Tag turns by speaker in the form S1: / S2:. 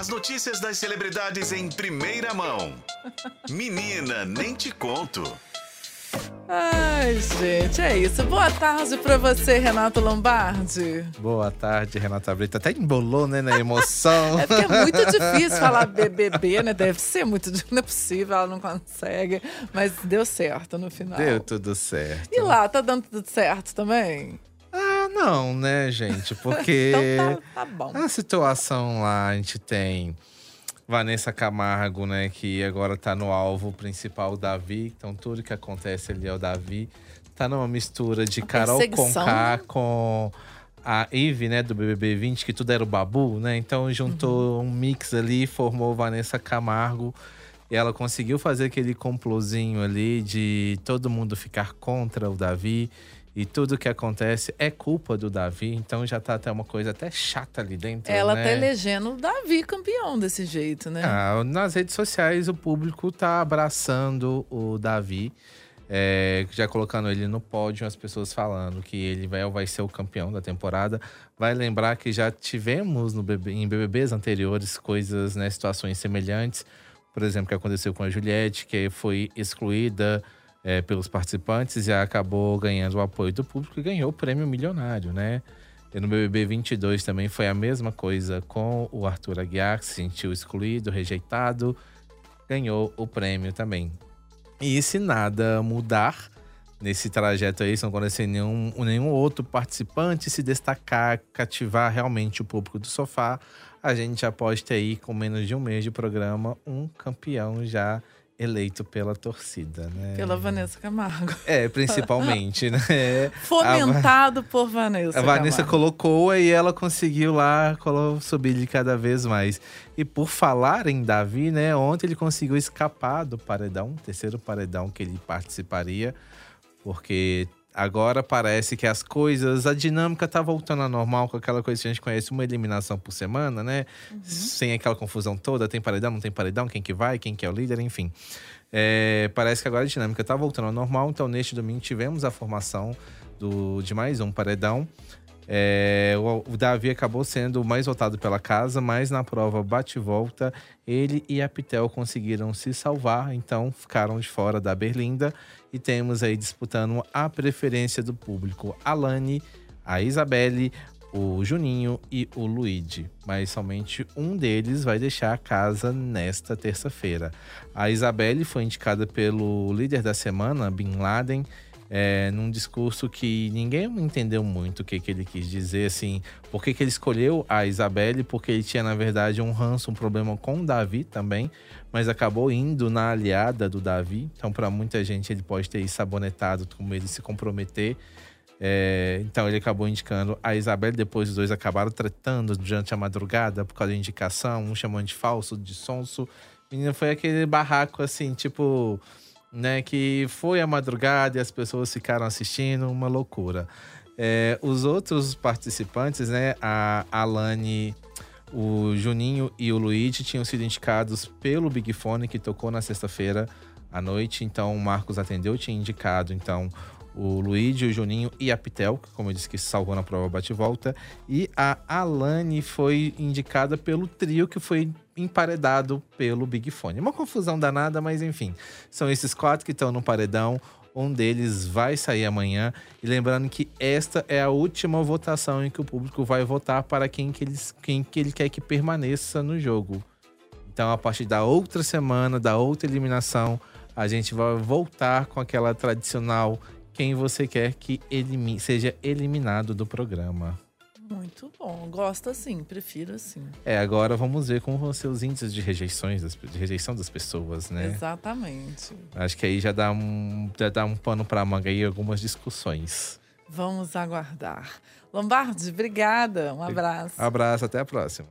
S1: As notícias das celebridades em primeira mão. Menina, nem te conto.
S2: Ai, gente, é isso. Boa tarde pra você, Renato Lombardi.
S3: Boa tarde, Renata Brito. Até embolou, né, na emoção.
S2: É porque é muito difícil falar BBB, né? Deve ser muito difícil. Não é possível, ela não consegue. Mas deu certo no final.
S3: Deu tudo certo.
S2: E lá, tá dando tudo certo também?
S3: Não, né, gente? Porque
S2: então tá, tá bom.
S3: a situação lá, a gente tem Vanessa Camargo, né, que agora tá no alvo principal, o Davi. Então tudo que acontece ali é o Davi. Tá numa mistura de
S2: Uma
S3: Carol. Conká com a Eve, né, do BBB 20, que tudo era o Babu, né? Então juntou
S2: Uhum.
S3: um mix ali, formou Vanessa Camargo. E ela conseguiu fazer aquele complozinho ali de todo mundo ficar contra o Davi. E tudo que acontece é culpa do Davi. Então já tá até uma coisa até chata ali dentro.
S2: Ela
S3: né?
S2: tá elegendo o Davi campeão desse jeito, né?
S3: Ah, nas redes sociais o público tá abraçando o Davi. é, já colocando ele no pódio, as pessoas falando que ele vai, vai ser o campeão da temporada. Vai lembrar que já tivemos no BB em BBBs anteriores coisas, né, situações semelhantes. Por exemplo, o que aconteceu com a Juliette, que foi excluída é, pelos participantes e acabou ganhando o apoio do público e ganhou o prêmio milionário, né? E no BBB 22 também foi a mesma coisa com o Arthur Aguiar, que se sentiu excluído, rejeitado, ganhou o prêmio também. E se nada mudar nesse trajeto aí, se não acontecer nenhum, nenhum outro participante se destacar, cativar realmente o público do sofá, a gente já pode ter aí, com menos de um mês de programa, um campeão já eleito pela torcida, né?
S2: Pela Vanessa Camargo.
S3: É, principalmente, né?
S2: Fomentado por Vanessa.
S3: A Vanessa
S2: Camargo.
S3: colocou e ela conseguiu lá subir de cada vez mais. E por falar em Davi, né? Ontem ele conseguiu escapar do paredão, terceiro paredão que ele participaria, porque agora parece que as coisas, a dinâmica tá voltando ao normal com aquela coisa que a gente conhece, uma eliminação por semana, né? Sem aquela confusão toda, tem paredão, não tem paredão, quem que vai, quem que é o líder, enfim. É, parece que agora a dinâmica tá voltando ao normal, então neste domingo tivemos a formação do, de mais um paredão. É, o, o Davi acabou sendo mais votado pela casa, mas na prova bate-volta, ele e a Pitel conseguiram se salvar, então ficaram de fora da Berlinda. E temos aí disputando a preferência do público: Alane, a Isabelle, o Juninho e o Luigi. Mas somente um deles vai deixar a casa nesta terça-feira. A Isabelle foi indicada pelo líder da semana, Bin Laden é, num discurso que ninguém entendeu muito o que, que ele quis dizer, assim, por que, que ele escolheu a Isabelle, porque ele tinha, na verdade, um ranço, um problema com o Davi também, mas acabou indo na aliada do Davi. Então, para muita gente, ele pode ter sabonetado como ele se comprometer. É, então, ele acabou indicando a Isabelle, depois os dois acabaram tratando durante a madrugada por causa da indicação, um chamando de falso, de sonso. Menina, foi aquele barraco, assim, tipo né, que foi a madrugada e as pessoas ficaram assistindo, uma loucura. É, os outros participantes, né, a Alane, o Juninho e o Luigi tinham sido indicados pelo Big Fone, que tocou na sexta-feira à noite. Então, o Marcos atendeu, tinha indicado, então, o Luigi, o Juninho e a Pitel, que, como eu disse, que salvou na prova bate-volta. E a Alane foi indicada pelo trio que foi emparedado pelo Big Fone. Uma confusão danada, mas enfim. São esses quatro que estão no paredão. Um deles vai sair amanhã. E lembrando que esta é a última votação em que o público vai votar para quem que, eles, quem que ele quer que permaneça no jogo. Então, a partir da outra semana, da outra eliminação, a gente vai voltar com aquela tradicional quem você quer que elimi seja eliminado do programa.
S2: Muito bom. Gosto assim, prefiro assim.
S3: É, agora vamos ver como vão ser os índices de rejeições, de rejeição das pessoas, né?
S2: Exatamente.
S3: Acho que aí já dá um, já dá um pano pra manga aí, algumas discussões.
S2: Vamos aguardar. Lombardi, obrigada. Um abraço.
S3: Abraço, até a próxima.